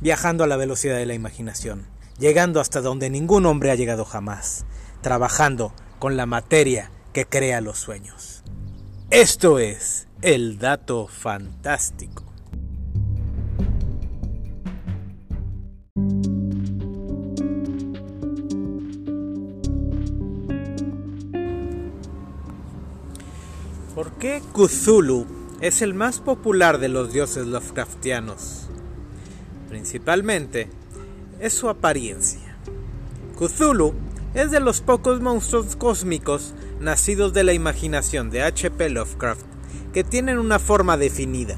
viajando a la velocidad de la imaginación, llegando hasta donde ningún hombre ha llegado jamás, trabajando con la materia que crea los sueños. Esto es el dato fantástico. ¿Por qué Cthulhu es el más popular de los dioses Lovecraftianos? Principalmente es su apariencia. Cthulhu es de los pocos monstruos cósmicos nacidos de la imaginación de H.P. Lovecraft que tienen una forma definida.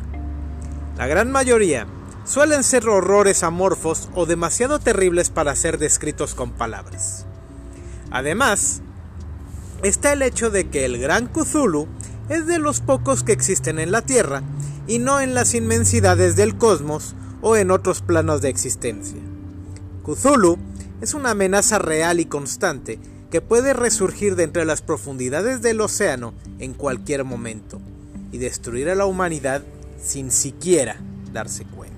La gran mayoría suelen ser horrores amorfos o demasiado terribles para ser descritos con palabras. Además, está el hecho de que el gran Cthulhu es de los pocos que existen en la Tierra y no en las inmensidades del cosmos o en otros planos de existencia. Cthulhu es una amenaza real y constante que puede resurgir de entre las profundidades del océano en cualquier momento y destruir a la humanidad sin siquiera darse cuenta.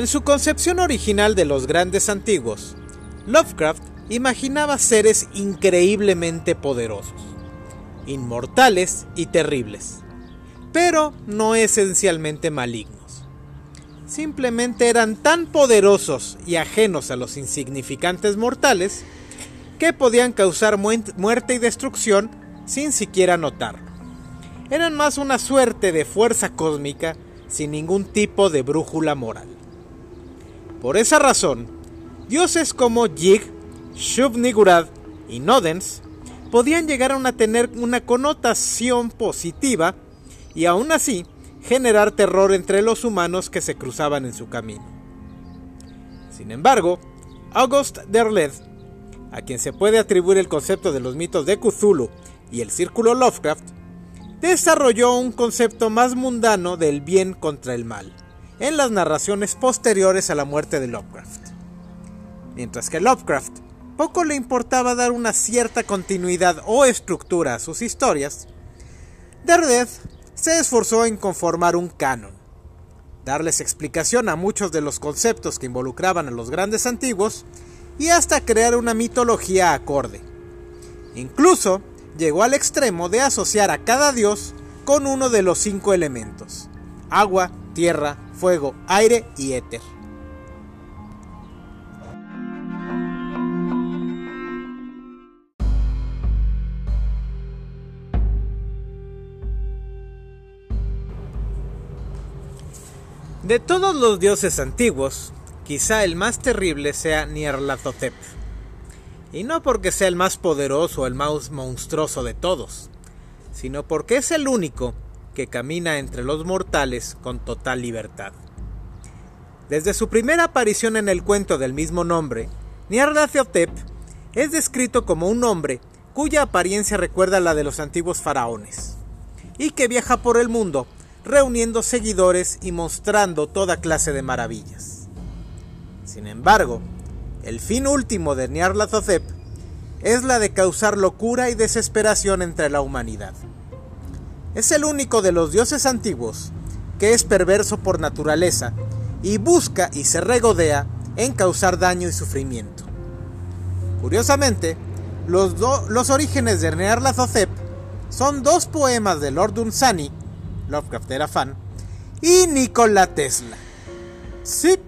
En su concepción original de los grandes antiguos, Lovecraft imaginaba seres increíblemente poderosos, inmortales y terribles, pero no esencialmente malignos. Simplemente eran tan poderosos y ajenos a los insignificantes mortales que podían causar muerte y destrucción sin siquiera notarlo. Eran más una suerte de fuerza cósmica sin ningún tipo de brújula moral. Por esa razón, dioses como Yig, Shub-Niggurad y Nodens podían llegar a tener una connotación positiva y aún así generar terror entre los humanos que se cruzaban en su camino. Sin embargo, August Derleth, a quien se puede atribuir el concepto de los mitos de Cthulhu y el círculo Lovecraft, desarrolló un concepto más mundano del bien contra el mal en las narraciones posteriores a la muerte de Lovecraft. Mientras que Lovecraft poco le importaba dar una cierta continuidad o estructura a sus historias, Derdeth se esforzó en conformar un canon, darles explicación a muchos de los conceptos que involucraban a los grandes antiguos y hasta crear una mitología acorde. Incluso llegó al extremo de asociar a cada dios con uno de los cinco elementos, agua, tierra, fuego, aire y éter. De todos los dioses antiguos, quizá el más terrible sea Nyarlathotep. Y no porque sea el más poderoso o el más monstruoso de todos, sino porque es el único que camina entre los mortales con total libertad. Desde su primera aparición en el cuento del mismo nombre, Nyarlathotep es descrito como un hombre cuya apariencia recuerda a la de los antiguos faraones, y que viaja por el mundo reuniendo seguidores y mostrando toda clase de maravillas. Sin embargo, el fin último de Nyarlathotep es la de causar locura y desesperación entre la humanidad. Es el único de los dioses antiguos que es perverso por naturaleza y busca y se regodea en causar daño y sufrimiento. Curiosamente, los, los orígenes de Nyarlathotep son dos poemas de Lord Dunsany, Lovecraft era fan, y Nikola Tesla. Sí,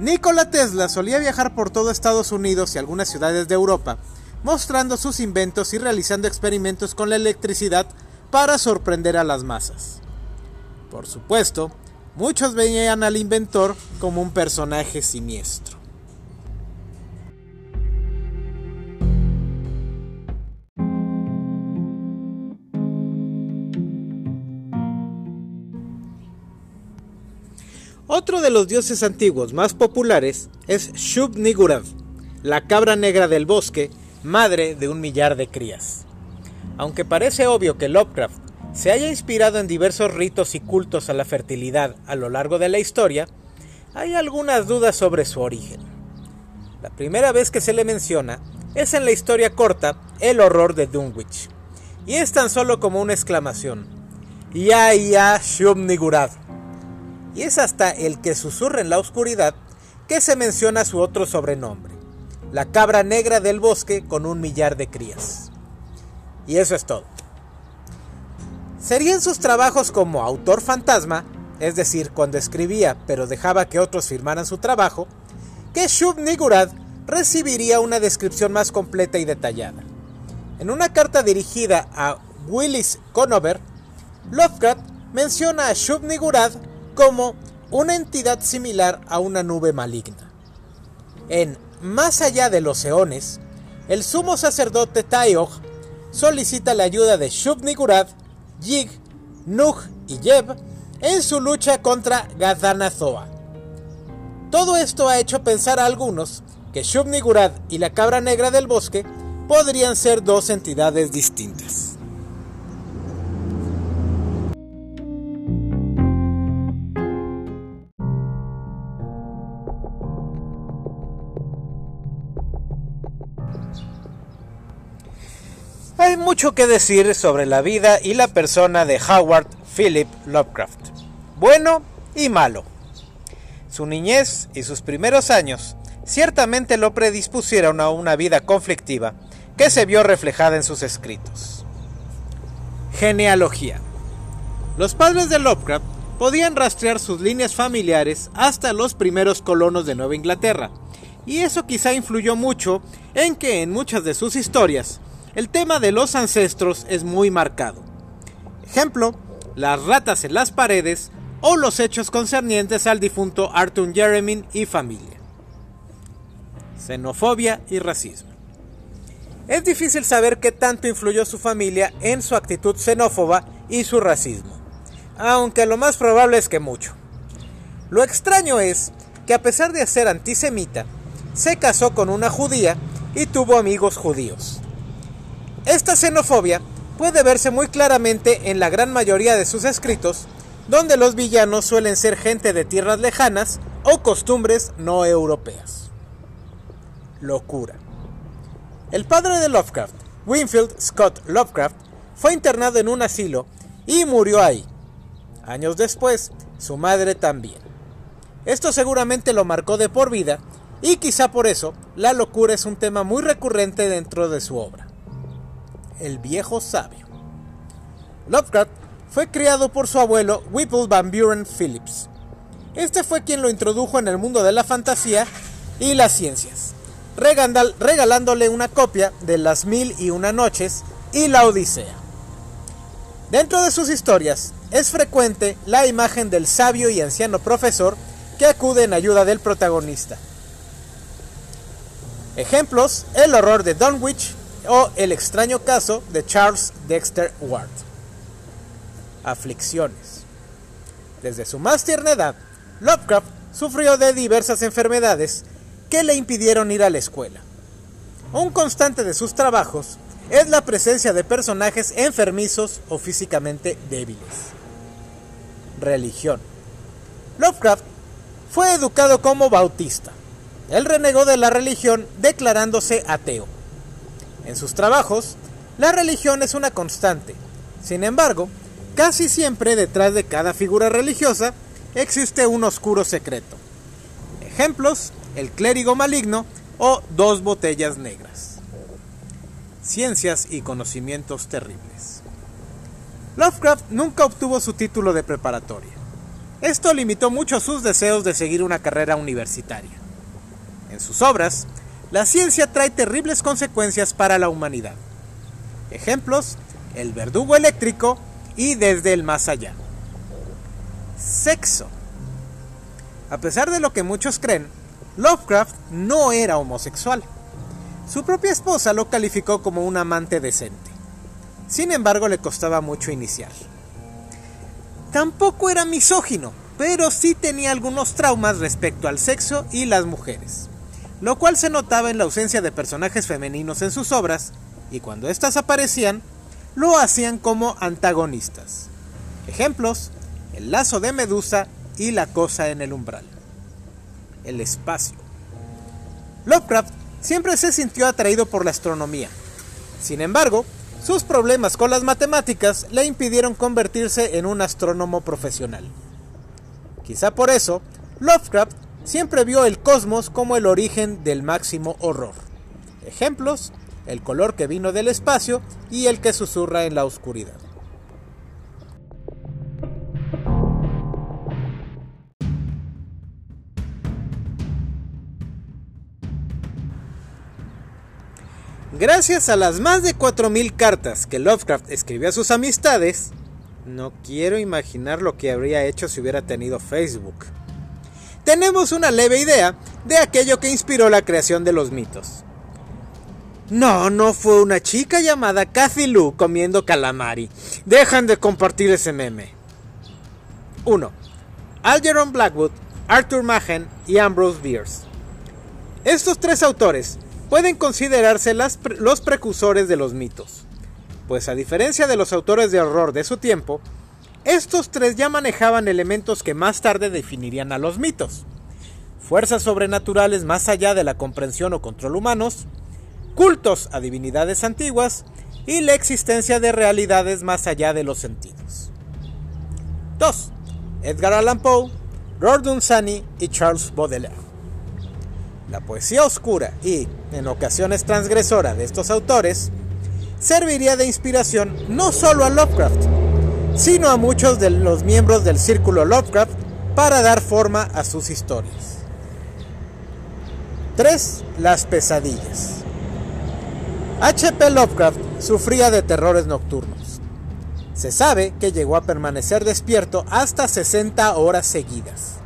Nikola Tesla solía viajar por todo Estados Unidos y algunas ciudades de Europa, mostrando sus inventos y realizando experimentos con la electricidad para sorprender a las masas. Por supuesto, muchos veían al inventor como un personaje siniestro. Otro de los dioses antiguos más populares es Shub-Niggurad, la cabra negra del bosque, madre de un millar de crías. Aunque parece obvio que Lovecraft se haya inspirado en diversos ritos y cultos a la fertilidad a lo largo de la historia, hay algunas dudas sobre su origen. La primera vez que se le menciona es en la historia corta El horror de Dunwich, y es tan solo como una exclamación. Ya ya Shub-Niggurad. Y es hasta el que susurra en la oscuridad que se menciona su otro sobrenombre, la cabra negra del bosque con un millar de crías. Y eso es todo. Serían sus trabajos como autor fantasma, es decir, cuando escribía pero dejaba que otros firmaran su trabajo, que Shub Nigurad recibiría una descripción más completa y detallada. En una carta dirigida a Willis Conover, Lovecraft menciona a Shub Nigurad como una entidad similar a una nube maligna. En Más allá de los eones, el sumo sacerdote Taeyog solicita la ayuda de Shub Nigurad, Yig, Nug y Yeb en su lucha contra Gadanazoa. Todo esto ha hecho pensar a algunos que Shub-Niggurad y la cabra negra del bosque podrían ser dos entidades distintas. Hay mucho que decir sobre la vida y la persona de Howard Philip Lovecraft, bueno y malo. Su niñez y sus primeros años ciertamente lo predispusieron a una vida conflictiva que se vio reflejada en sus escritos. Genealogía. Los padres de Lovecraft podían rastrear sus líneas familiares hasta los primeros colonos de Nueva Inglaterra, y eso quizá influyó mucho en que en muchas de sus historias el tema de los ancestros es muy marcado. Ejemplo, las ratas en las paredes o los hechos concernientes al difunto Arthur Jeremy y familia. Xenofobia y racismo. Es difícil saber qué tanto influyó su familia en su actitud xenófoba y su racismo, aunque lo más probable es que mucho. Lo extraño es que a pesar de ser antisemita, se casó con una judía y tuvo amigos judíos. Esta xenofobia puede verse muy claramente en la gran mayoría de sus escritos, donde los villanos suelen ser gente de tierras lejanas o costumbres no europeas. Locura. El padre de Lovecraft, Winfield Scott Lovecraft, fue internado en un asilo y murió ahí. Años después, su madre también. Esto seguramente lo marcó de por vida y quizá por eso la locura es un tema muy recurrente dentro de su obra el viejo sabio. Lovecraft fue criado por su abuelo Whipple Van Buren Phillips. Este fue quien lo introdujo en el mundo de la fantasía y las ciencias, regalándole una copia de Las Mil y Una Noches y La Odisea. Dentro de sus historias es frecuente la imagen del sabio y anciano profesor que acude en ayuda del protagonista. Ejemplos, el horror de Dunwich o El extraño caso de Charles Dexter Ward. Aflicciones. Desde su más tierna edad, Lovecraft sufrió de diversas enfermedades que le impidieron ir a la escuela. Un constante de sus trabajos es la presencia de personajes enfermizos o físicamente débiles. Religión. Lovecraft fue educado como bautista. Él renegó de la religión declarándose ateo. En sus trabajos, la religión es una constante. Sin embargo, casi siempre detrás de cada figura religiosa existe un oscuro secreto. Ejemplos, el clérigo maligno o dos botellas negras. Ciencias y conocimientos terribles. Lovecraft nunca obtuvo su título de preparatoria. Esto limitó mucho sus deseos de seguir una carrera universitaria. En sus obras, la ciencia trae terribles consecuencias para la humanidad. Ejemplos, el verdugo eléctrico y desde el más allá. Sexo. A pesar de lo que muchos creen, Lovecraft no era homosexual. Su propia esposa lo calificó como un amante decente. Sin embargo, le costaba mucho iniciar. Tampoco era misógino, pero sí tenía algunos traumas respecto al sexo y las mujeres lo cual se notaba en la ausencia de personajes femeninos en sus obras, y cuando éstas aparecían, lo hacían como antagonistas. Ejemplos, el lazo de Medusa y la cosa en el umbral. El espacio. Lovecraft siempre se sintió atraído por la astronomía. Sin embargo, sus problemas con las matemáticas le impidieron convertirse en un astrónomo profesional. Quizá por eso, Lovecraft siempre vio el cosmos como el origen del máximo horror. Ejemplos, el color que vino del espacio y el que susurra en la oscuridad. Gracias a las más de 4.000 cartas que Lovecraft escribió a sus amistades, no quiero imaginar lo que habría hecho si hubiera tenido Facebook. Tenemos una leve idea de aquello que inspiró la creación de los mitos. No, no fue una chica llamada Cathy Lou comiendo calamari. Dejan de compartir ese meme. 1. Algeron Blackwood, Arthur Machen y Ambrose Bierce. Estos tres autores pueden considerarse los precursores de los mitos, pues a diferencia de los autores de horror de su tiempo, estos tres ya manejaban elementos que más tarde definirían a los mitos. Fuerzas sobrenaturales más allá de la comprensión o control humanos, cultos a divinidades antiguas y la existencia de realidades más allá de los sentidos. 2. Edgar Allan Poe, Lord Dunsany y Charles Baudelaire. La poesía oscura y, en ocasiones transgresora de estos autores, serviría de inspiración no solo a Lovecraft, sino a muchos de los miembros del círculo Lovecraft para dar forma a sus historias. 3. Las pesadillas. H.P. Lovecraft sufría de terrores nocturnos. Se sabe que llegó a permanecer despierto hasta 60 horas seguidas.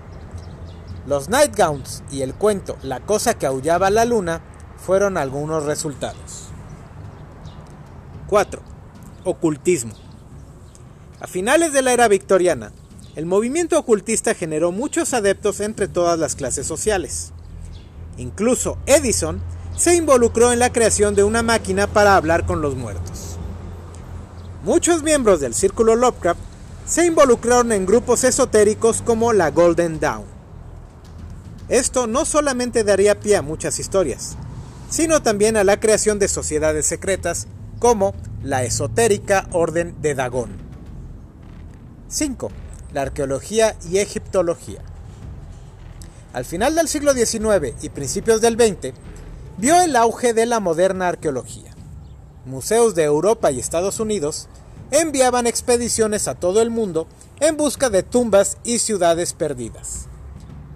Los Nightgowns y el cuento La cosa que aullaba la luna fueron algunos resultados. 4. Ocultismo. A finales de la era victoriana, el movimiento ocultista generó muchos adeptos entre todas las clases sociales. Incluso Edison se involucró en la creación de una máquina para hablar con los muertos. Muchos miembros del círculo Lovecraft se involucraron en grupos esotéricos como la Golden Dawn. Esto no solamente daría pie a muchas historias, sino también a la creación de sociedades secretas como la esotérica Orden de Dagón. 5. La arqueología y egiptología. Al final del siglo XIX y principios del XX, vio el auge de la moderna arqueología. Museos de Europa y Estados Unidos enviaban expediciones a todo el mundo en busca de tumbas y ciudades perdidas.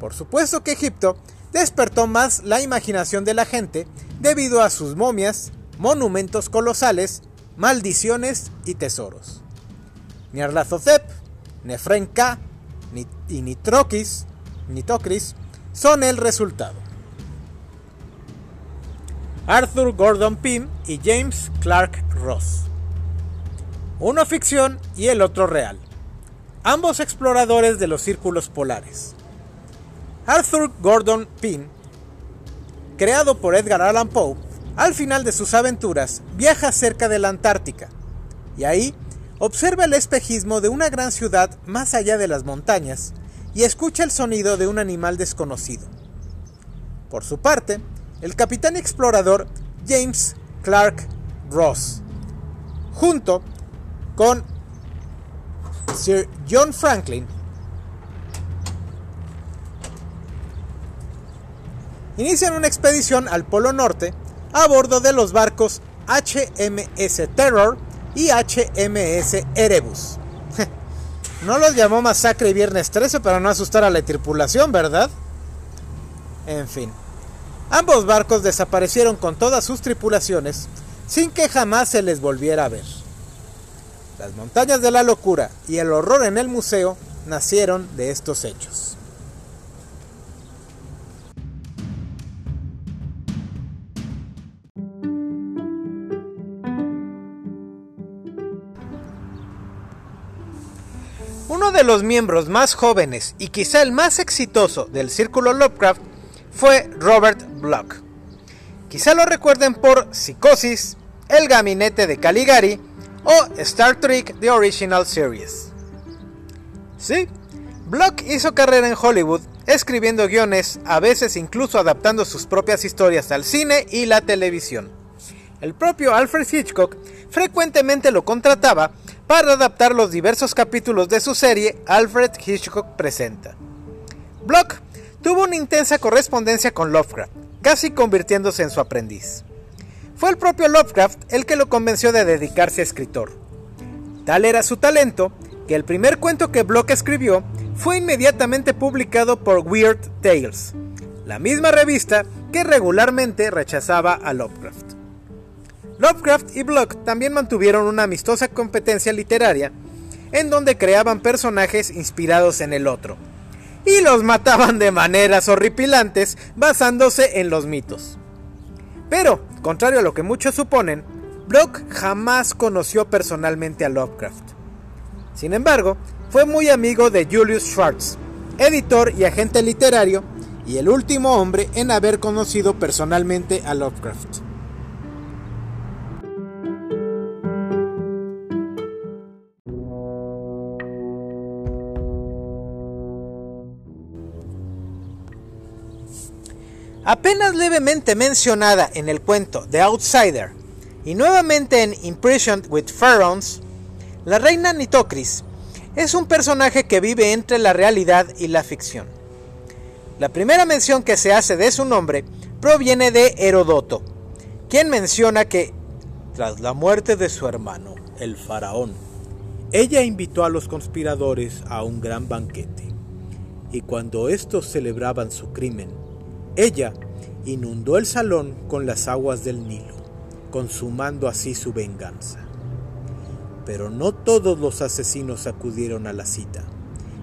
Por supuesto que Egipto despertó más la imaginación de la gente debido a sus momias, monumentos colosales, maldiciones y tesoros. Nyarlathotep, Nefrenka y Nitrokis, son el resultado. Arthur Gordon Pym y James Clark Ross. Uno ficción y el otro real. Ambos exploradores de los círculos polares. Arthur Gordon Pym, creado por Edgar Allan Poe, al final de sus aventuras viaja cerca de la Antártica y ahí observa el espejismo de una gran ciudad más allá de las montañas y escucha el sonido de un animal desconocido. Por su parte, el capitán explorador James Clark Ross, junto con Sir John Franklin, inician una expedición al Polo Norte a bordo de los barcos HMS Terror y HMS Erebus. no los llamó Masacre y Viernes 13 para no asustar a la tripulación, ¿verdad? En fin, ambos barcos desaparecieron con todas sus tripulaciones sin que jamás se les volviera a ver. Las montañas de la locura y el horror en el museo nacieron de estos hechos. Uno de los miembros más jóvenes y quizá el más exitoso del círculo Lovecraft fue Robert Bloch. Quizá lo recuerden por Psicosis, El Gabinete de Caligari o Star Trek The Original Series. Sí, Block hizo carrera en Hollywood, escribiendo guiones, a veces incluso adaptando sus propias historias al cine y la televisión. El propio Alfred Hitchcock frecuentemente lo contrataba para adaptar los diversos capítulos de su serie Alfred Hitchcock Presenta. Block tuvo una intensa correspondencia con Lovecraft, casi convirtiéndose en su aprendiz. Fue el propio Lovecraft el que lo convenció de dedicarse a escritor. Tal era su talento que el primer cuento que Block escribió fue inmediatamente publicado por Weird Tales, la misma revista que regularmente rechazaba a Lovecraft. Lovecraft y Block también mantuvieron una amistosa competencia literaria en donde creaban personajes inspirados en el otro y los mataban de maneras horripilantes basándose en los mitos. Pero, contrario a lo que muchos suponen, Block jamás conoció personalmente a Lovecraft. Sin embargo, fue muy amigo de Julius Schwartz, editor y agente literario, y el último hombre en haber conocido personalmente a Lovecraft. Apenas levemente mencionada en el cuento The Outsider y nuevamente en Imprisoned with Pharaohs, la reina Nitocris es un personaje que vive entre la realidad y la ficción. La primera mención que se hace de su nombre proviene de Herodoto, quien menciona que, tras la muerte de su hermano, el faraón, ella invitó a los conspiradores a un gran banquete, y cuando estos celebraban su crimen, ella inundó el salón con las aguas del Nilo, consumando así su venganza. Pero no todos los asesinos acudieron a la cita,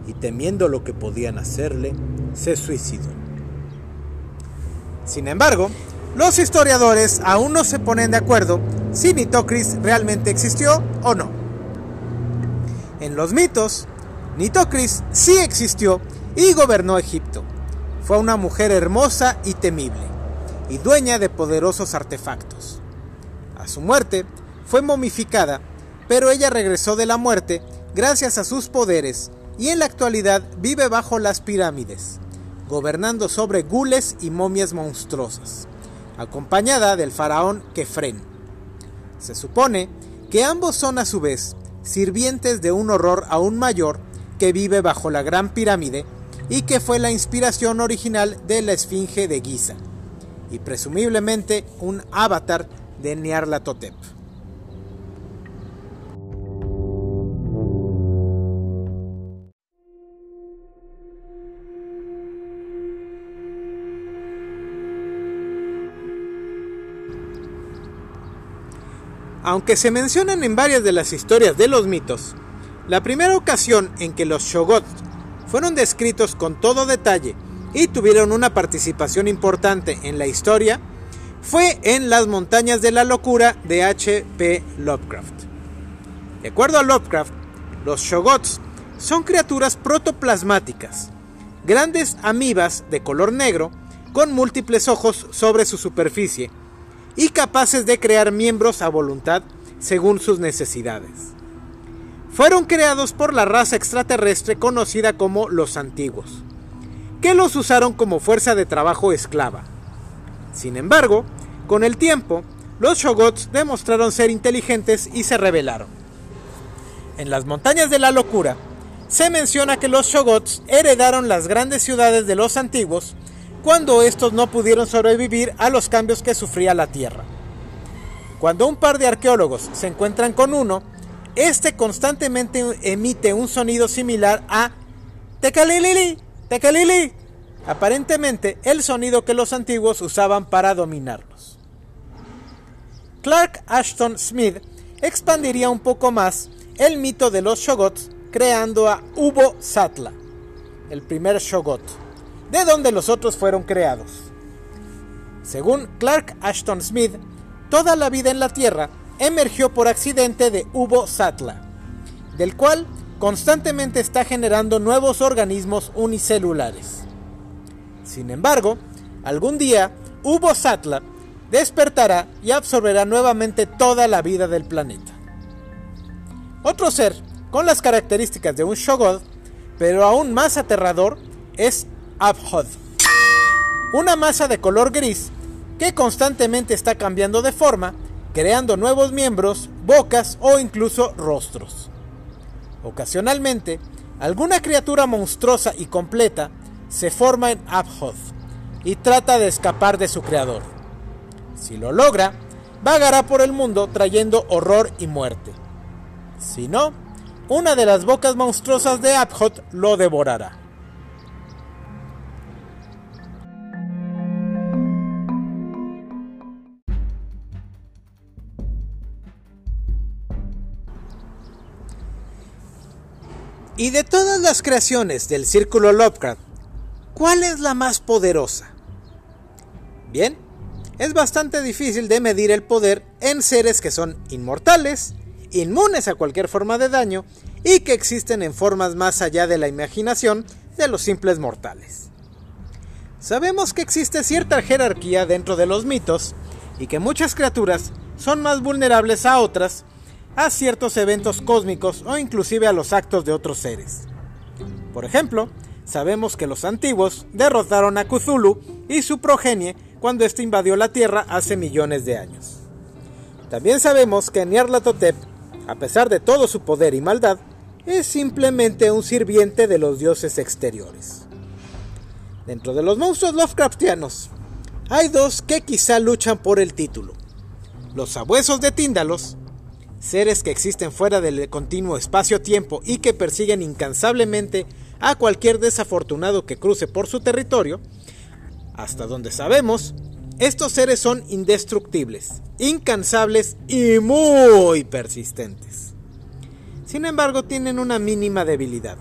y temiendo lo que podían hacerle, se suicidó. Sin embargo, los historiadores aún no se ponen de acuerdo si Nitocris realmente existió o no. En los mitos, Nitocris sí existió y gobernó Egipto. Fue una mujer hermosa y temible, y dueña de poderosos artefactos. A su muerte, fue momificada pero ella regresó de la muerte gracias a sus poderes y en la actualidad vive bajo las pirámides, gobernando sobre gules y momias monstruosas, acompañada del faraón Kefren. Se supone que ambos son a su vez sirvientes de un horror aún mayor que vive bajo la gran pirámide y que fue la inspiración original de la Esfinge de Giza, y presumiblemente un avatar de Nyarlathotep. Aunque se mencionan en varias de las historias de los mitos, la primera ocasión en que los Shogots fueron descritos con todo detalle y tuvieron una participación importante en la historia fue en Las montañas de la locura de H.P. Lovecraft. De acuerdo a Lovecraft, los Shogots son criaturas protoplasmáticas, grandes amibas de color negro con múltiples ojos sobre su superficie y capaces de crear miembros a voluntad según sus necesidades. Fueron creados por la raza extraterrestre conocida como los antiguos, que los usaron como fuerza de trabajo esclava. Sin embargo, con el tiempo, los Shogots demostraron ser inteligentes y se rebelaron. En las montañas de la locura, se menciona que los Shogots heredaron las grandes ciudades de los antiguos cuando estos no pudieron sobrevivir a los cambios que sufría la Tierra. Cuando un par de arqueólogos se encuentran con uno, este constantemente emite un sonido similar a Tecalilili, Tecalili, aparentemente el sonido que los antiguos usaban para dominarlos. Clark Ashton Smith expandiría un poco más el mito de los Shogots creando a Ubo Satla, el primer Shogot de donde los otros fueron creados. Según Clark Ashton Smith, toda la vida en la Tierra emergió por accidente de Ubo Satla, del cual constantemente está generando nuevos organismos unicelulares. Sin embargo, algún día Ubo Satla despertará y absorberá nuevamente toda la vida del planeta. Otro ser con las características de un Shoggoth pero aún más aterrador, es Abhod. Una masa de color gris que constantemente está cambiando de forma, creando nuevos miembros, bocas o incluso rostros. Ocasionalmente, alguna criatura monstruosa y completa se forma en Abhod y trata de escapar de su creador. Si lo logra, vagará por el mundo trayendo horror y muerte. Si no, una de las bocas monstruosas de Abhod lo devorará. Y de todas las creaciones del Círculo Lovecraft, ¿cuál es la más poderosa? Bien, es bastante difícil de medir el poder en seres que son inmortales, inmunes a cualquier forma de daño y que existen en formas más allá de la imaginación de los simples mortales. Sabemos que existe cierta jerarquía dentro de los mitos y que muchas criaturas son más vulnerables a otras a ciertos eventos cósmicos o inclusive a los actos de otros seres. Por ejemplo, sabemos que los antiguos derrotaron a Cthulhu y su progenie cuando éste invadió la Tierra hace millones de años. También sabemos que Nyarlathotep, a pesar de todo su poder y maldad, es simplemente un sirviente de los dioses exteriores. Dentro de los monstruos Lovecraftianos, hay dos que quizá luchan por el título. Los sabuesos de Tíndalos seres que existen fuera del continuo espacio-tiempo y que persiguen incansablemente a cualquier desafortunado que cruce por su territorio, hasta donde sabemos, estos seres son indestructibles, incansables y muy persistentes. Sin embargo, tienen una mínima debilidad.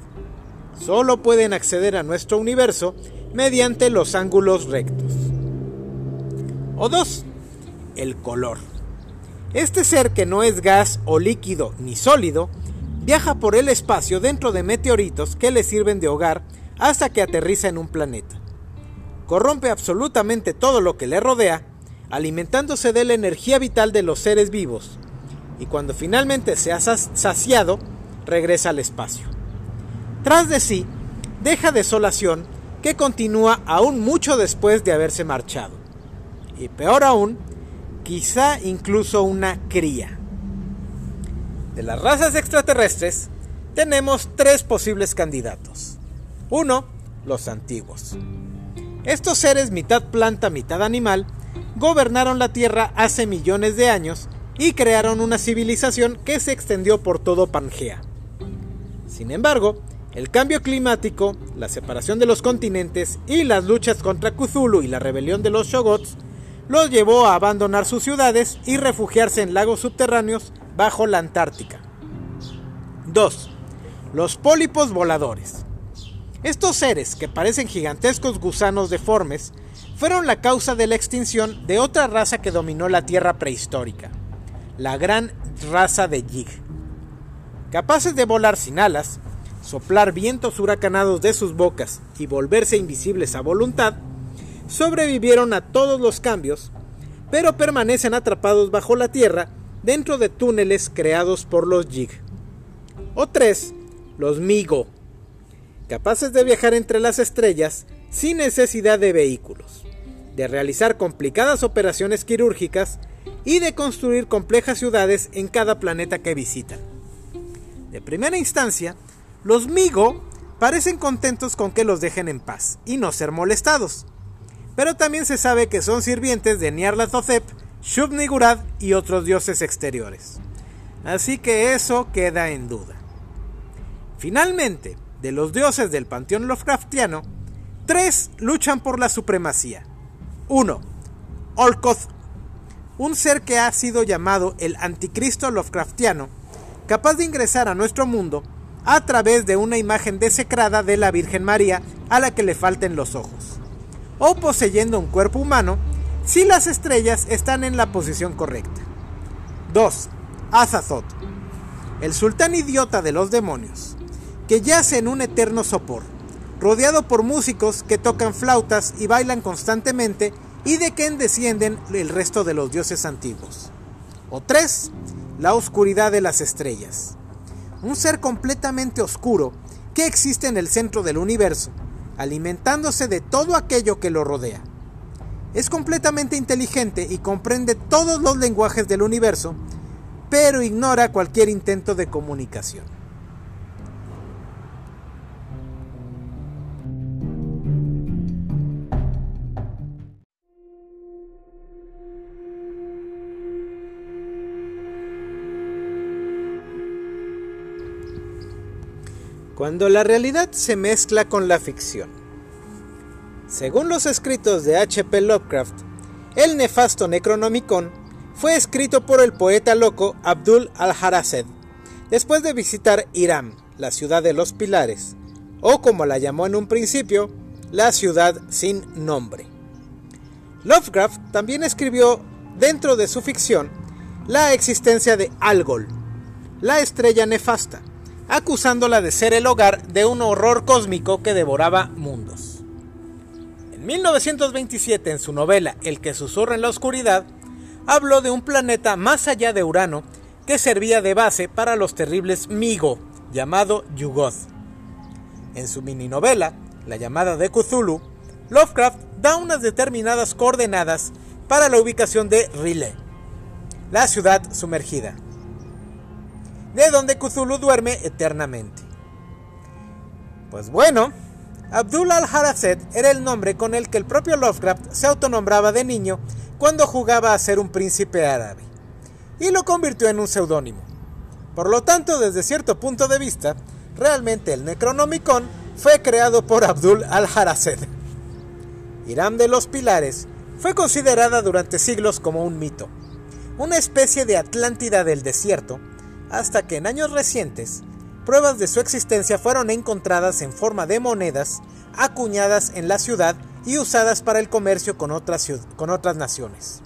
Solo pueden acceder a nuestro universo mediante los ángulos rectos. O dos, el color. Este ser que no es gas o líquido ni sólido, viaja por el espacio dentro de meteoritos que le sirven de hogar hasta que aterriza en un planeta. Corrompe absolutamente todo lo que le rodea, alimentándose de la energía vital de los seres vivos, y cuando finalmente se ha saciado, regresa al espacio. Tras de sí, deja desolación que continúa aún mucho después de haberse marchado. Y peor aún, quizá incluso una cría. De las razas extraterrestres, tenemos tres posibles candidatos. Uno, los antiguos. Estos seres mitad planta, mitad animal, gobernaron la Tierra hace millones de años y crearon una civilización que se extendió por todo Pangea. Sin embargo, el cambio climático, la separación de los continentes y las luchas contra Cthulhu y la rebelión de los Shogots los llevó a abandonar sus ciudades y refugiarse en lagos subterráneos bajo la Antártica. 2. Los pólipos voladores. Estos seres, que parecen gigantescos gusanos deformes, fueron la causa de la extinción de otra raza que dominó la Tierra prehistórica, la gran raza de Yig. Capaces de volar sin alas, soplar vientos huracanados de sus bocas y volverse invisibles a voluntad, sobrevivieron a todos los cambios, pero permanecen atrapados bajo la tierra dentro de túneles creados por los Yig. O tres, los Migo, capaces de viajar entre las estrellas sin necesidad de vehículos, de realizar complicadas operaciones quirúrgicas y de construir complejas ciudades en cada planeta que visitan. De primera instancia, los Migo parecen contentos con que los dejen en paz y no ser molestados pero también se sabe que son sirvientes de Nyarlathotep, Shub-Niggurath y otros dioses exteriores. Así que eso queda en duda. Finalmente, de los dioses del panteón Lovecraftiano, tres luchan por la supremacía. 1. Olkoth, un ser que ha sido llamado el anticristo Lovecraftiano, capaz de ingresar a nuestro mundo a través de una imagen desecrada de la Virgen María a la que le falten los ojos o poseyendo un cuerpo humano si las estrellas están en la posición correcta. 2. Azathoth, el sultán idiota de los demonios, que yace en un eterno sopor, rodeado por músicos que tocan flautas y bailan constantemente y de quien descienden el resto de los dioses antiguos. O 3. La oscuridad de las estrellas, un ser completamente oscuro que existe en el centro del universo, alimentándose de todo aquello que lo rodea. Es completamente inteligente y comprende todos los lenguajes del universo, pero ignora cualquier intento de comunicación. Cuando la realidad se mezcla con la ficción. Según los escritos de H.P. Lovecraft, el nefasto Necronomicon fue escrito por el poeta loco Abdul al-Harased, después de visitar Irán, la ciudad de los pilares, o como la llamó en un principio, la ciudad sin nombre. Lovecraft también escribió dentro de su ficción la existencia de Algol, la estrella nefasta, acusándola de ser el hogar de un horror cósmico que devoraba mundos. En 1927, en su novela El que susurra en la oscuridad, habló de un planeta más allá de Urano que servía de base para los terribles Migo, llamado Yugoth. En su mini novela, La llamada de Cthulhu, Lovecraft da unas determinadas coordenadas para la ubicación de Rile, la ciudad sumergida de donde Cthulhu duerme eternamente. Pues bueno, Abdul al-Harased era el nombre con el que el propio Lovecraft se autonombraba de niño cuando jugaba a ser un príncipe árabe, y lo convirtió en un seudónimo. Por lo tanto, desde cierto punto de vista, realmente el Necronomicon fue creado por Abdul al-Harased. Irán de los Pilares fue considerada durante siglos como un mito, una especie de Atlántida del desierto, hasta que en años recientes pruebas de su existencia fueron encontradas en forma de monedas acuñadas en la ciudad y usadas para el comercio con otras, con otras naciones.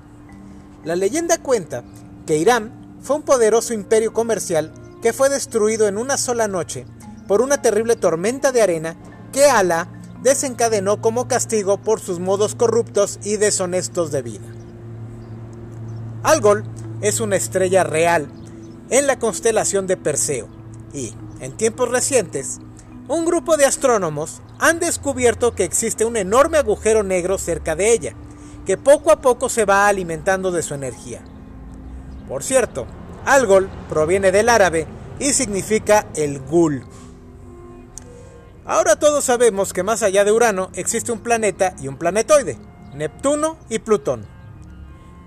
La leyenda cuenta que Irán fue un poderoso imperio comercial que fue destruido en una sola noche por una terrible tormenta de arena que Alá desencadenó como castigo por sus modos corruptos y deshonestos de vida. Algol es una estrella real en la constelación de Perseo y, en tiempos recientes, un grupo de astrónomos han descubierto que existe un enorme agujero negro cerca de ella, que poco a poco se va alimentando de su energía. Por cierto, Algol proviene del árabe y significa el gul. Ahora todos sabemos que más allá de Urano existe un planeta y un planetoide, Neptuno y Plutón.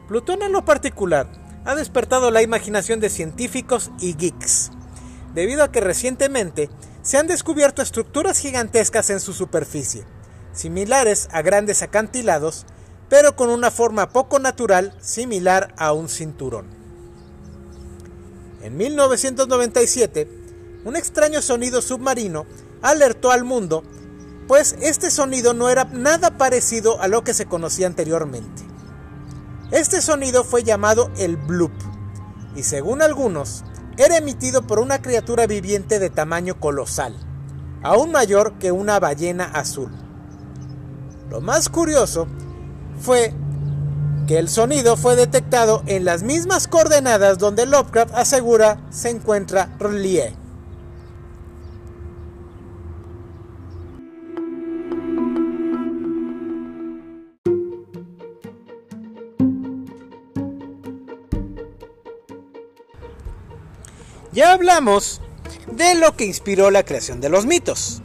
Plutón en lo particular ha despertado la imaginación de científicos y geeks, debido a que recientemente se han descubierto estructuras gigantescas en su superficie, similares a grandes acantilados, pero con una forma poco natural similar a un cinturón. En 1997, un extraño sonido submarino alertó al mundo, pues este sonido no era nada parecido a lo que se conocía anteriormente. Este sonido fue llamado el bloop y según algunos era emitido por una criatura viviente de tamaño colosal, aún mayor que una ballena azul. Lo más curioso fue que el sonido fue detectado en las mismas coordenadas donde Lovecraft asegura se encuentra R'lyeh. Ya hablamos de lo que inspiró la creación de los mitos.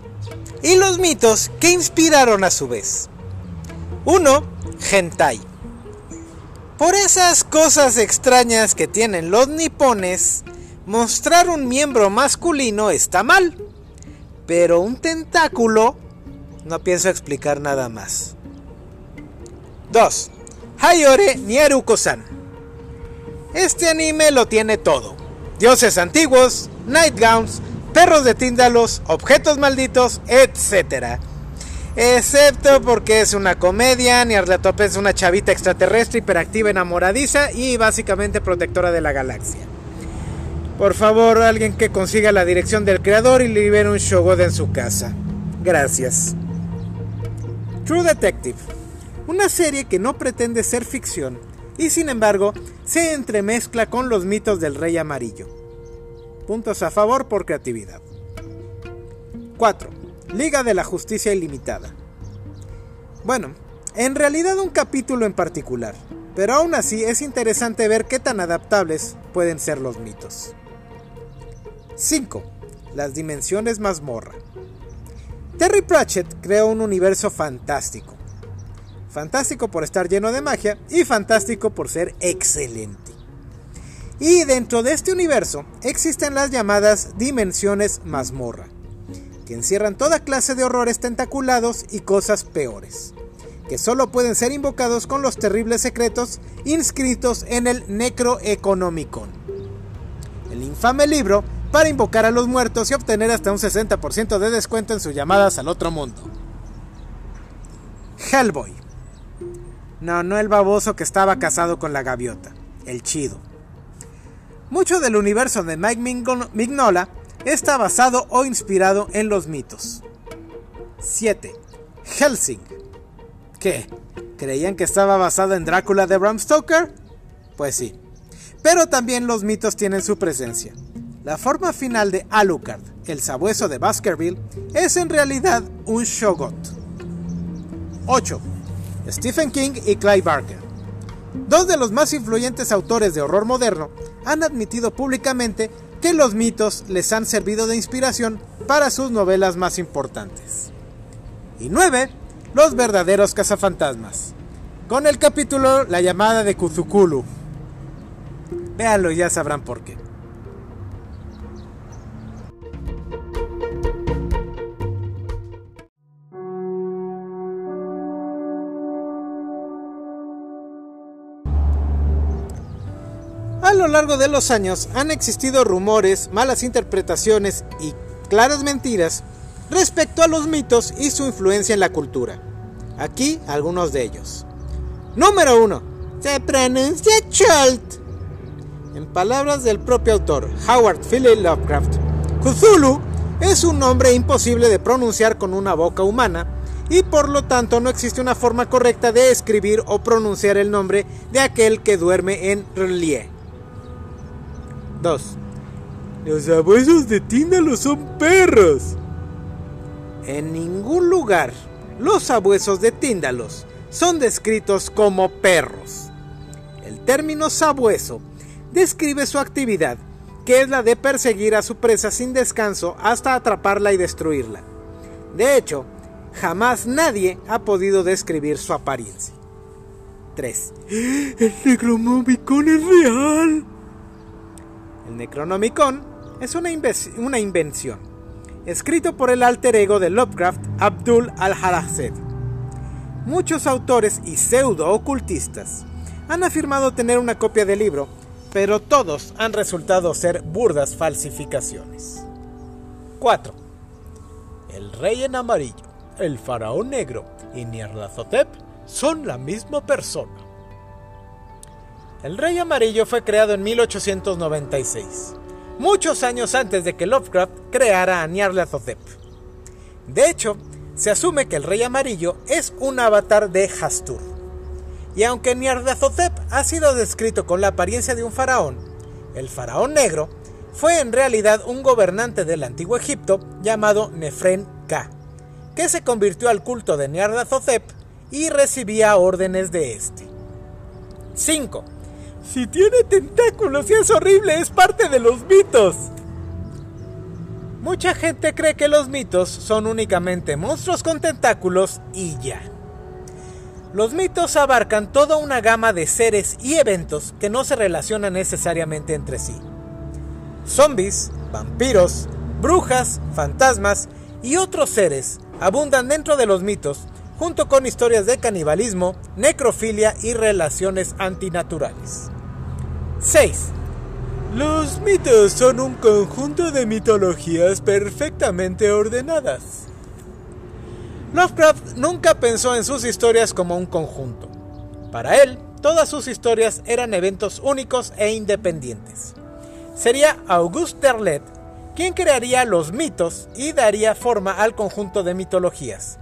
Y los mitos que inspiraron a su vez. Uno, hentai. Por esas cosas extrañas que tienen los nipones, mostrar un miembro masculino está mal. Pero un tentáculo, no pienso explicar nada más. 2. Hayore Nieruko-san. Este anime lo tiene todo dioses antiguos, nightgowns, perros de tíndalos, objetos malditos, etc. Excepto porque es una comedia, Nyarlathotep es una chavita extraterrestre hiperactiva enamoradiza y básicamente protectora de la galaxia. Por favor, alguien que consiga la dirección del creador y libere un Shogod en su casa. Gracias. True Detective. Una serie que no pretende ser ficción y sin embargo se entremezcla con los mitos del rey amarillo. Puntos a favor por creatividad. 4. Liga de la Justicia Ilimitada. Bueno, en realidad un capítulo en particular, pero aún así es interesante ver qué tan adaptables pueden ser los mitos. 5. Las dimensiones mazmorra. Terry Pratchett creó un universo fantástico. Fantástico por estar lleno de magia y fantástico por ser excelente. Y dentro de este universo existen las llamadas dimensiones mazmorra, que encierran toda clase de horrores tentaculados y cosas peores que solo pueden ser invocados con los terribles secretos inscritos en el Necroeconomicon. El infame libro para invocar a los muertos y obtener hasta un 60% de descuento en sus llamadas al otro mundo. Hellboy. No, no el baboso que estaba casado con la gaviota, el chido. Mucho del universo de Mike Mignola está basado o inspirado en los mitos. 7. Helsing. ¿Qué? ¿Creían que estaba basado en Drácula de Bram Stoker? Pues sí. Pero también los mitos tienen su presencia. La forma final de Alucard, el sabueso de Baskerville, es en realidad un Shogot. 8. Stephen King y Clive Barker. Dos de los más influyentes autores de horror moderno han admitido públicamente que los mitos les han servido de inspiración para sus novelas más importantes. Y 9 los verdaderos cazafantasmas. Con el capítulo La llamada de Kuzukulu. Véanlo y ya sabrán por qué. A lo largo de los años han existido rumores, malas interpretaciones y claras mentiras respecto a los mitos y su influencia en la cultura. Aquí algunos de ellos. Número 1. Se pronuncia Chult. En palabras del propio autor, Howard Philip Lovecraft, Cthulhu es un nombre imposible de pronunciar con una boca humana y por lo tanto no existe una forma correcta de escribir o pronunciar el nombre de aquel que duerme en Relie. 2. Los abuesos de Tíndalo son perros. En ningún lugar los sabuesos de Tíndalos son descritos como perros. El término sabueso describe su actividad, que es la de perseguir a su presa sin descanso hasta atraparla y destruirla. De hecho, jamás nadie ha podido describir su apariencia. 3. El Necronomicon es real. El Necronomicon es una, una invención escrito por el alter ego de Lovecraft, Abdul al-Harased. Muchos autores y pseudo-ocultistas han afirmado tener una copia del libro, pero todos han resultado ser burdas falsificaciones. 4. El rey en amarillo, el faraón negro y Nyarlathotep son la misma persona. El rey amarillo fue creado en 1896 muchos años antes de que Lovecraft creara a Nyarlathotep. De hecho, se asume que el Rey Amarillo es un avatar de Hastur. Y aunque Nyarlathotep ha sido descrito con la apariencia de un faraón, el faraón negro fue en realidad un gobernante del antiguo Egipto llamado Nefren Ka, que se convirtió al culto de Nyarlathotep y recibía órdenes de este. 5. Si tiene tentáculos y es horrible, es parte de los mitos. Mucha gente cree que los mitos son únicamente monstruos con tentáculos y ya. Los mitos abarcan toda una gama de seres y eventos que no se relacionan necesariamente entre sí. Zombies, vampiros, brujas, fantasmas y otros seres abundan dentro de los mitos junto con historias de canibalismo, necrofilia y relaciones antinaturales. 6. Los mitos son un conjunto de mitologías perfectamente ordenadas. Lovecraft nunca pensó en sus historias como un conjunto. Para él, todas sus historias eran eventos únicos e independientes. Sería Auguste Derlet quien crearía los mitos y daría forma al conjunto de mitologías,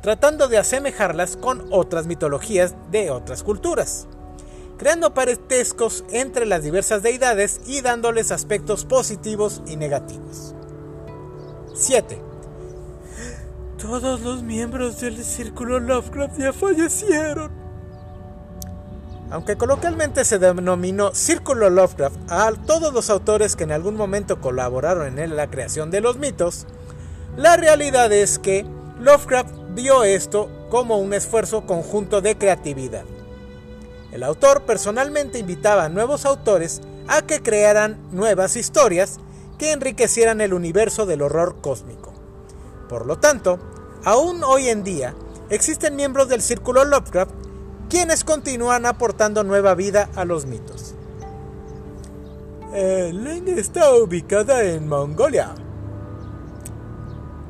tratando de asemejarlas con otras mitologías de otras culturas creando parentescos entre las diversas deidades y dándoles aspectos positivos y negativos. 7. Todos los miembros del círculo Lovecraft ya fallecieron. Aunque coloquialmente se denominó Círculo Lovecraft a todos los autores que en algún momento colaboraron en la creación de los mitos, la realidad es que Lovecraft vio esto como un esfuerzo conjunto de creatividad. El autor personalmente invitaba a nuevos autores a que crearan nuevas historias que enriquecieran el universo del horror cósmico. Por lo tanto, aún hoy en día existen miembros del Círculo Lovecraft quienes continúan aportando nueva vida a los mitos. Leng está ubicada en Mongolia.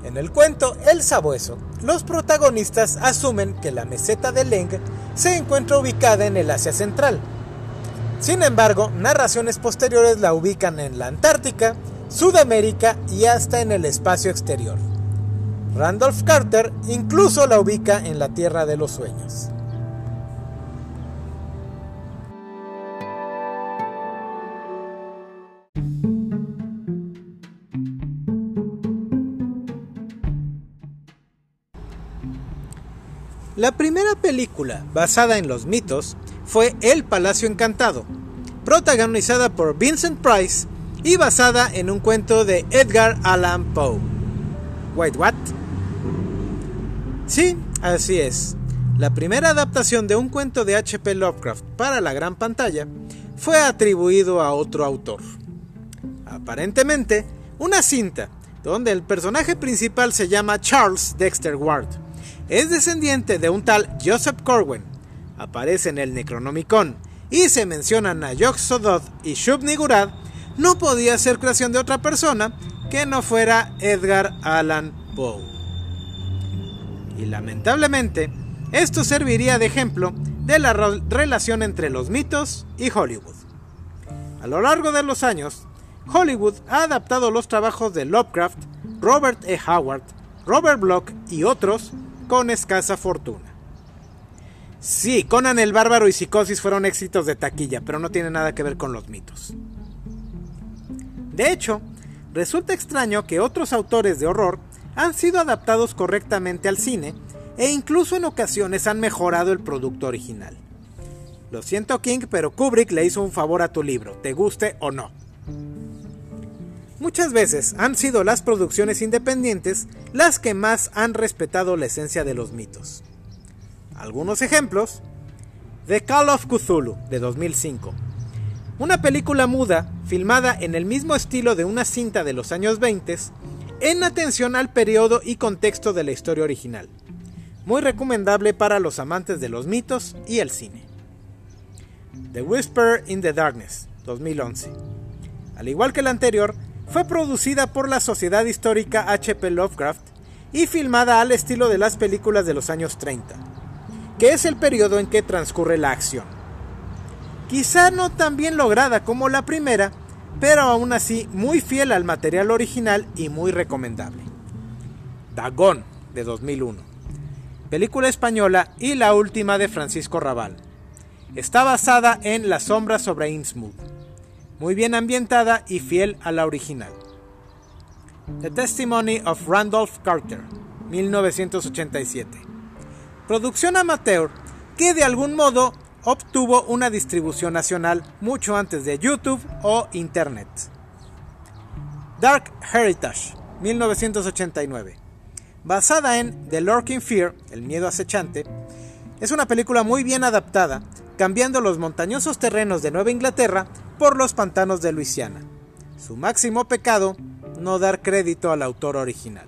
En el cuento El Sabueso, los protagonistas asumen que la meseta de Leng se encuentra ubicada en el Asia Central. Sin embargo, narraciones posteriores la ubican en la Antártica, Sudamérica y hasta en el espacio exterior. Randolph Carter incluso la ubica en la Tierra de los Sueños. La primera película basada en los mitos fue El Palacio Encantado, protagonizada por Vincent Price y basada en un cuento de Edgar Allan Poe. Wait, what? Sí, así es. La primera adaptación de un cuento de H.P. Lovecraft para la gran pantalla fue atribuido a otro autor. Aparentemente, una cinta donde el personaje principal se llama Charles Dexter Ward es descendiente de un tal Joseph Corwin. Aparece en el Necronomicon y se mencionan a Yog Sothoth y Shub Nigurad, no podía ser creación de otra persona que no fuera Edgar Allan Poe. Y lamentablemente, esto serviría de ejemplo de la relación entre los mitos y Hollywood. A lo largo de los años, Hollywood ha adaptado los trabajos de Lovecraft, Robert E. Howard, Robert Bloch y otros con escasa fortuna. Sí, Conan el Bárbaro y Psicosis fueron éxitos de taquilla, pero no tiene nada que ver con los mitos. De hecho, resulta extraño que otros autores de horror han sido adaptados correctamente al cine e incluso en ocasiones han mejorado el producto original. Lo siento King, pero Kubrick le hizo un favor a tu libro, te guste o no. Muchas veces han sido las producciones independientes las que más han respetado la esencia de los mitos. Algunos ejemplos: The Call of Cthulhu de 2005. Una película muda filmada en el mismo estilo de una cinta de los años 20 en atención al periodo y contexto de la historia original. Muy recomendable para los amantes de los mitos y el cine. The Whisper in the Darkness 2011. Al igual que la anterior, fue producida por la Sociedad Histórica H.P. Lovecraft y filmada al estilo de las películas de los años 30, que es el periodo en que transcurre la acción. Quizá no tan bien lograda como la primera, pero aún así muy fiel al material original y muy recomendable. Dagón, de 2001. Película española y la última de Francisco Raval. Está basada en La sombra sobre Innsmouth muy bien ambientada y fiel a la original. The Testimony of Randolph Carter, 1987. Producción amateur que de algún modo obtuvo una distribución nacional mucho antes de YouTube o Internet. Dark Heritage, 1989. Basada en The Lurking Fear, El miedo acechante, es una película muy bien adaptada, cambiando los montañosos terrenos de Nueva Inglaterra por los pantanos de Luisiana. Su máximo pecado, no dar crédito al autor original.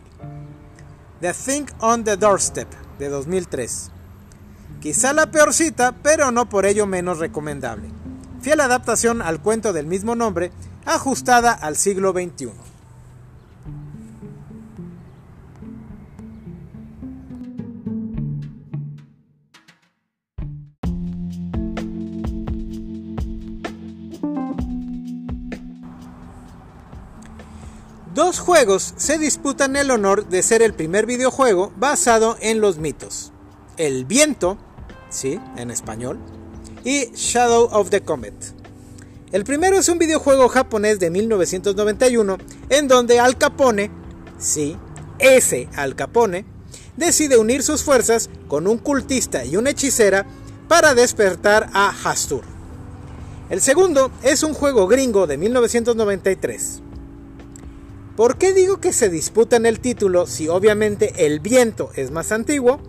The Thing on the Doorstep, de 2003. Quizá la peor cita, pero no por ello menos recomendable. Fiel adaptación al cuento del mismo nombre, ajustada al siglo XXI. Dos juegos se disputan el honor de ser el primer videojuego basado en los mitos. El viento, sí, en español, y Shadow of the Comet. El primero es un videojuego japonés de 1991 en donde Al Capone, sí, ese Al Capone, decide unir sus fuerzas con un cultista y una hechicera para despertar a Hastur. El segundo es un juego gringo de 1993. ¿Por qué digo que se disputan el título si obviamente El Viento es más antiguo?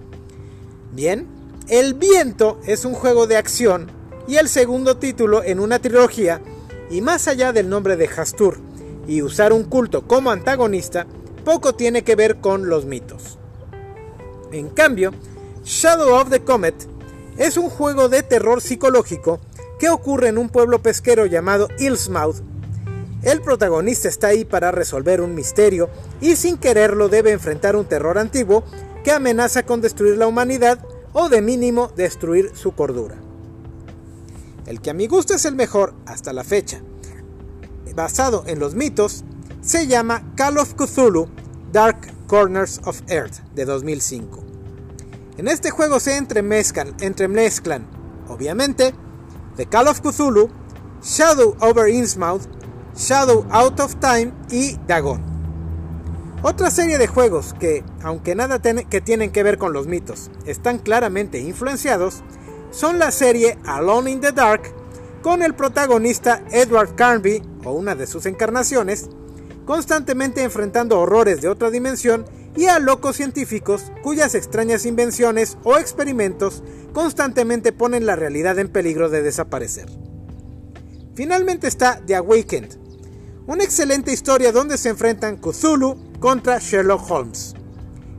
Bien, El Viento es un juego de acción y el segundo título en una trilogía y más allá del nombre de Hastur y usar un culto como antagonista, poco tiene que ver con los mitos. En cambio, Shadow of the Comet es un juego de terror psicológico que ocurre en un pueblo pesquero llamado Illsmouth. El protagonista está ahí para resolver un misterio y sin quererlo debe enfrentar un terror antiguo que amenaza con destruir la humanidad o de mínimo destruir su cordura. El que a mi gusto es el mejor hasta la fecha, basado en los mitos, se llama Call of Cthulhu Dark Corners of Earth de 2005. En este juego se entremezclan, entremezclan obviamente, The Call of Cthulhu, Shadow over Innsmouth, Shadow Out of Time y Dagon. Otra serie de juegos que, aunque nada que tienen que ver con los mitos, están claramente influenciados, son la serie Alone in the Dark, con el protagonista Edward Carnby, o una de sus encarnaciones, constantemente enfrentando horrores de otra dimensión y a locos científicos cuyas extrañas invenciones o experimentos constantemente ponen la realidad en peligro de desaparecer. Finalmente está The Awakened, una excelente historia donde se enfrentan Cthulhu contra Sherlock Holmes,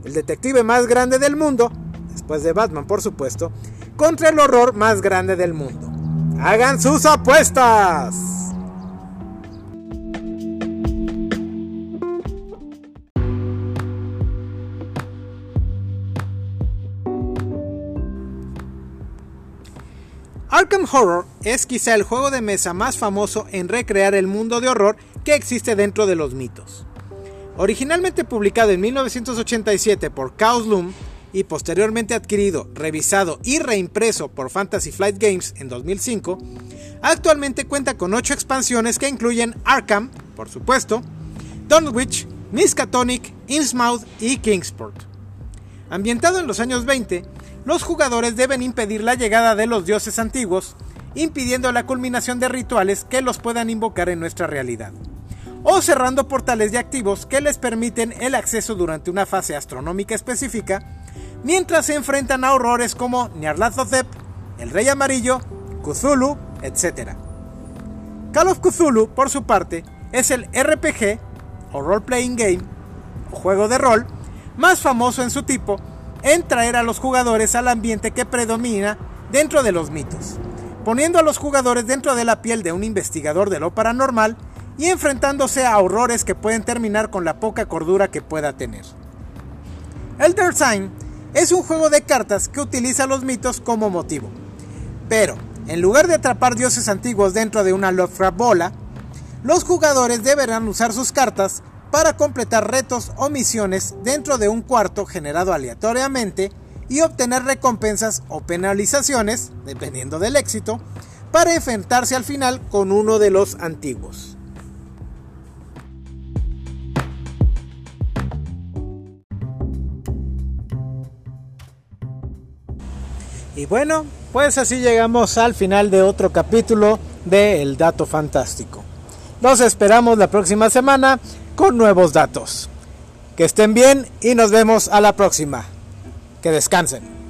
el detective más grande del mundo, después de Batman por supuesto, contra el horror más grande del mundo. ¡Hagan sus apuestas! Arkham Horror es quizá el juego de mesa más famoso en recrear el mundo de horror que existe dentro de los mitos. Originalmente publicado en 1987 por Chaos Loom y posteriormente adquirido, revisado y reimpreso por Fantasy Flight Games en 2005, actualmente cuenta con 8 expansiones que incluyen Arkham, por supuesto, Dunwich, Miskatonic, Innsmouth y Kingsport. Ambientado en los años 20, los jugadores deben impedir la llegada de los dioses antiguos, impidiendo la culminación de rituales que los puedan invocar en nuestra realidad, o cerrando portales de activos que les permiten el acceso durante una fase astronómica específica, mientras se enfrentan a horrores como Nyarlathotep, el Rey Amarillo, Cthulhu, etc. Call of Cthulhu, por su parte, es el RPG, o Role Playing Game, o juego de rol, más famoso en su tipo en traer a los jugadores al ambiente que predomina dentro de los mitos, poniendo a los jugadores dentro de la piel de un investigador de lo paranormal y enfrentándose a horrores que pueden terminar con la poca cordura que pueda tener. Elder Sign es un juego de cartas que utiliza los mitos como motivo, pero en lugar de atrapar dioses antiguos dentro de una Lovecraft bola, los jugadores deberán usar sus cartas para completar retos o misiones dentro de un cuarto generado aleatoriamente y obtener recompensas o penalizaciones, dependiendo del éxito, para enfrentarse al final con uno de los antiguos. Y bueno, pues así llegamos al final de otro capítulo de El Dato Fantástico. Nos esperamos la próxima semana con nuevos datos. Que estén bien y nos vemos a la próxima. Que descansen.